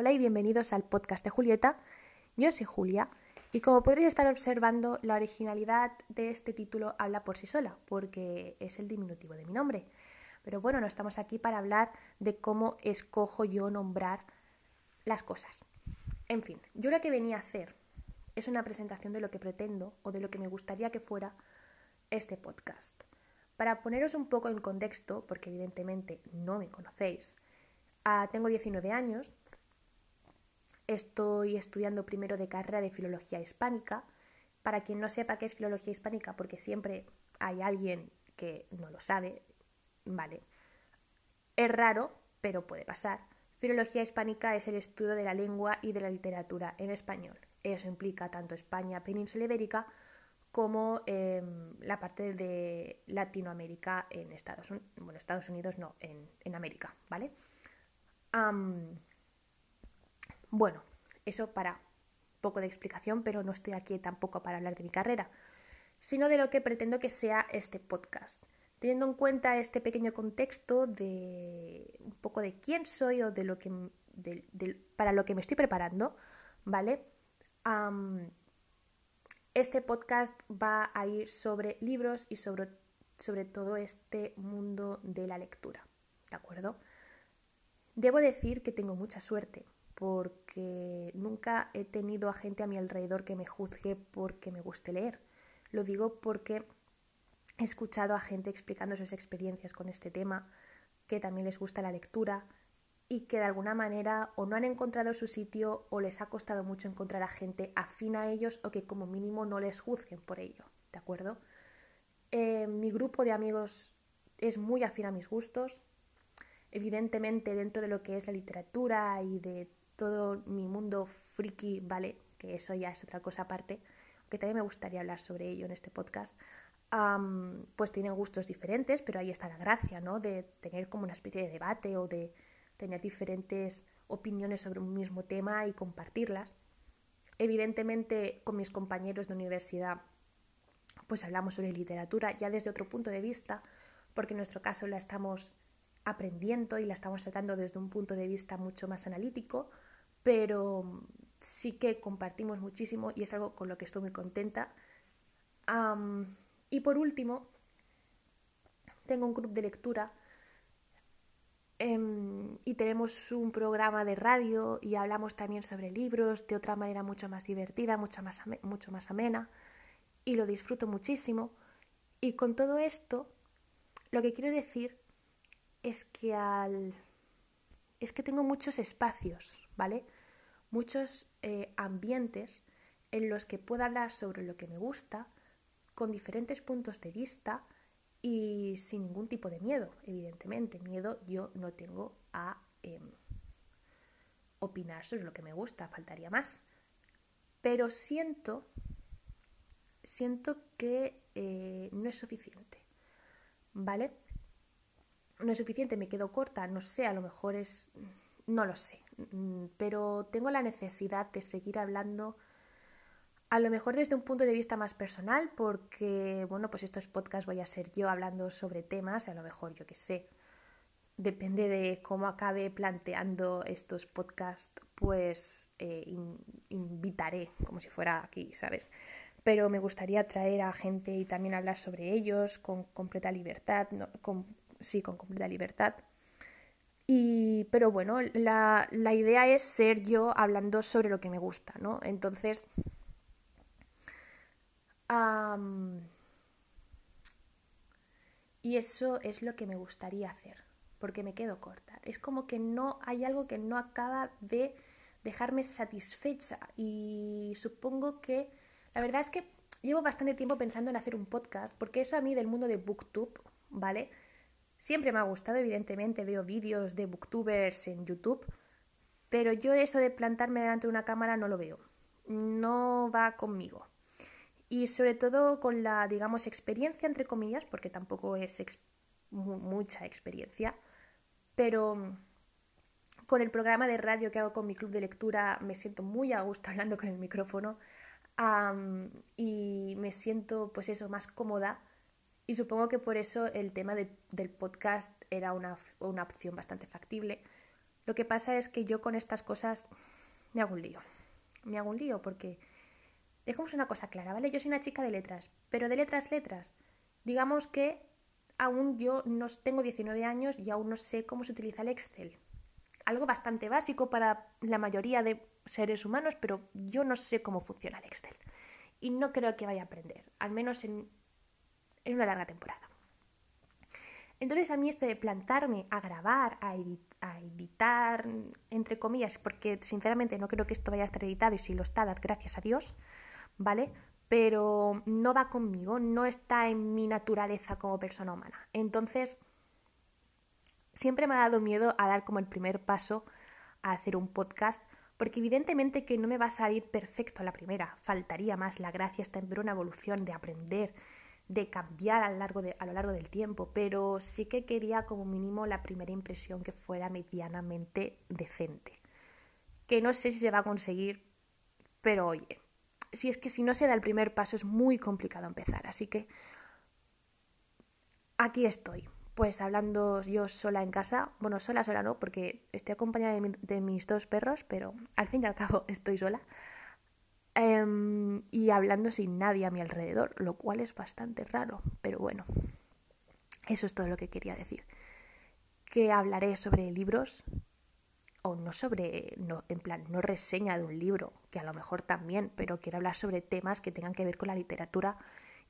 Hola y bienvenidos al podcast de Julieta. Yo soy Julia y como podréis estar observando, la originalidad de este título habla por sí sola, porque es el diminutivo de mi nombre. Pero bueno, no estamos aquí para hablar de cómo escojo yo nombrar las cosas. En fin, yo lo que venía a hacer es una presentación de lo que pretendo o de lo que me gustaría que fuera este podcast. Para poneros un poco en contexto, porque evidentemente no me conocéis, ah, tengo 19 años, Estoy estudiando primero de carrera de Filología Hispánica. Para quien no sepa qué es Filología Hispánica, porque siempre hay alguien que no lo sabe, vale. Es raro, pero puede pasar. Filología Hispánica es el estudio de la lengua y de la literatura en español. Eso implica tanto España, península ibérica, como em, la parte de Latinoamérica en Estados Unidos, bueno, Estados Unidos no, en, América, ¿vale? Bueno, eso para poco de explicación, pero no estoy aquí tampoco para hablar de mi carrera, sino de lo que pretendo que sea este podcast. Teniendo en cuenta este pequeño contexto de un poco de quién soy o de lo que para lo que me estoy preparando, ¿vale? este podcast va a ir sobre libros y sobre, sobre todo este mundo de la lectura, ¿de acuerdo? Debo decir que tengo mucha suerte porque nunca he tenido a gente a mi alrededor que me juzgue porque me guste leer. Lo digo porque he escuchado a gente explicando sus experiencias con este tema, que también les gusta la lectura y que de alguna manera o no han encontrado su sitio o les ha costado mucho encontrar a gente afín a ellos o que como mínimo no les juzguen por ello, ¿de acuerdo? Eh, mi grupo de amigos es muy afín a mis gustos. Evidentemente, dentro de lo que es la literatura y de todo mi mundo friki, ¿vale? Que eso ya es otra cosa aparte, que también me gustaría hablar sobre ello en este podcast. pues tienen gustos diferentes, pero ahí está la gracia, ¿no? De tener como una especie de debate o de tener diferentes opiniones sobre un mismo tema y compartirlas. Evidentemente, con mis compañeros de universidad, pues hablamos sobre literatura ya desde otro punto de vista, porque en nuestro caso la estamos aprendiendo y la estamos tratando desde un punto de vista mucho más analítico, pero sí que compartimos muchísimo y es algo con lo que estoy muy contenta. y por último, tengo un club de lectura em, y tenemos un programa de radio y hablamos también sobre libros de otra manera mucho más divertida, mucho más, mucho más amena y lo disfruto muchísimo. Y con todo esto, lo que quiero decir es que al es que tengo muchos espacios, ¿vale? Muchos eh, ambientes en los que puedo hablar sobre lo que me gusta, con diferentes puntos de vista y sin ningún tipo de miedo, evidentemente. Miedo yo no tengo a em, opinar sobre lo que me gusta, faltaría más. Pero siento, siento que eh, no es suficiente, ¿vale? No es suficiente, me quedo corta, no sé, a lo mejor es, no lo sé, mm, pero tengo la necesidad de seguir hablando, a lo mejor desde un punto de vista más personal, porque, bueno, pues estos podcasts voy a ser yo hablando sobre temas, a lo mejor yo qué sé, depende de cómo acabe planteando estos podcasts, pues eh, invitaré, como si fuera aquí, ¿sabes? Pero me gustaría traer a gente y también hablar sobre ellos con completa libertad, no, con sí, con completa libertad. Y, pero bueno, la, idea es ser yo hablando sobre lo que me gusta, ¿no? Entonces, y eso es lo que me gustaría hacer, porque me quedo corta. Es como que no hay algo que no acaba de dejarme satisfecha y supongo que la verdad es que llevo bastante tiempo pensando en hacer un podcast, porque eso a mí del mundo de booktube, ¿vale? Siempre me ha gustado, evidentemente, veo vídeos de booktubers en YouTube, pero yo eso de plantarme delante de una cámara no lo veo. No va conmigo. Y sobre todo con la, digamos, experiencia, entre comillas, porque tampoco es mucha experiencia, pero con el programa de radio que hago con mi club de lectura me siento muy a gusto hablando con el micrófono y me siento, pues eso, más cómoda y supongo que por eso el tema del podcast era una, opción bastante factible. Lo que pasa es que yo con estas cosas me hago un lío. Me hago un lío porque dejemos una cosa clara, ¿vale? Yo soy una chica de letras, pero de letras, letras. Digamos que aún yo no tengo 19 años y aún no sé cómo se utiliza el Excel. Algo bastante básico para la mayoría de seres humanos, pero yo no sé cómo funciona el Excel. Y no creo que vaya a aprender, al menos en, en una larga temporada. Entonces a mí esto de plantarme a grabar, a, editar, entre comillas, porque sinceramente no creo que esto vaya a estar editado y si lo está, gracias a Dios, ¿vale? Pero no va conmigo, no está en mi naturaleza como persona humana. Entonces, siempre me ha dado miedo a dar como el primer paso a hacer un podcast, porque evidentemente que no me va a salir perfecto la primera, faltaría más, la gracia está en ver una evolución, de aprender, de cambiar a lo, largo de, a lo largo del tiempo, pero sí que quería como mínimo la primera impresión que fuera medianamente decente. Que no sé si se va a conseguir, pero oye, si es que si no se da el primer paso es muy complicado empezar, así que aquí estoy, pues hablando yo sola en casa, bueno, sola, sola no, porque estoy acompañada de, de mis dos perros, pero al fin y al cabo estoy sola. Em, y hablando sin nadie a mi alrededor, lo cual es bastante raro, pero bueno, eso es todo lo que quería decir. Que hablaré sobre libros, o no sobre, no, en plan, no reseña de un libro, que a lo mejor también, pero quiero hablar sobre temas que tengan que ver con la literatura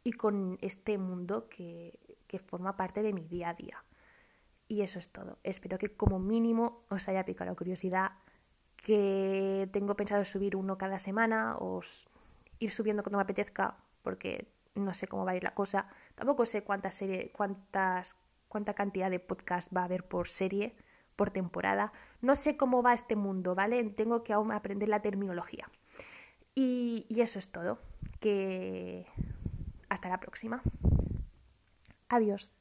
y con este mundo que, que forma parte de mi día a día. Y eso es todo. Espero que como mínimo os haya picado la curiosidad que tengo pensado subir uno cada semana o ir subiendo cuando me apetezca porque no sé cómo va a ir la cosa. Tampoco sé cuánta serie, cuántas, cuánta cantidad de podcast va a haber por serie, por temporada. No sé cómo va este mundo, ¿vale? Tengo que aún aprender la terminología. Y, y eso es todo. Que hasta la próxima. Adiós.